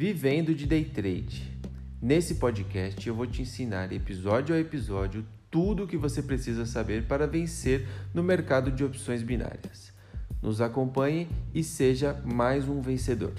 Vivendo de Day Trade. Nesse podcast eu vou te ensinar episódio a episódio tudo o que você precisa saber para vencer no mercado de opções binárias. Nos acompanhe e seja mais um vencedor.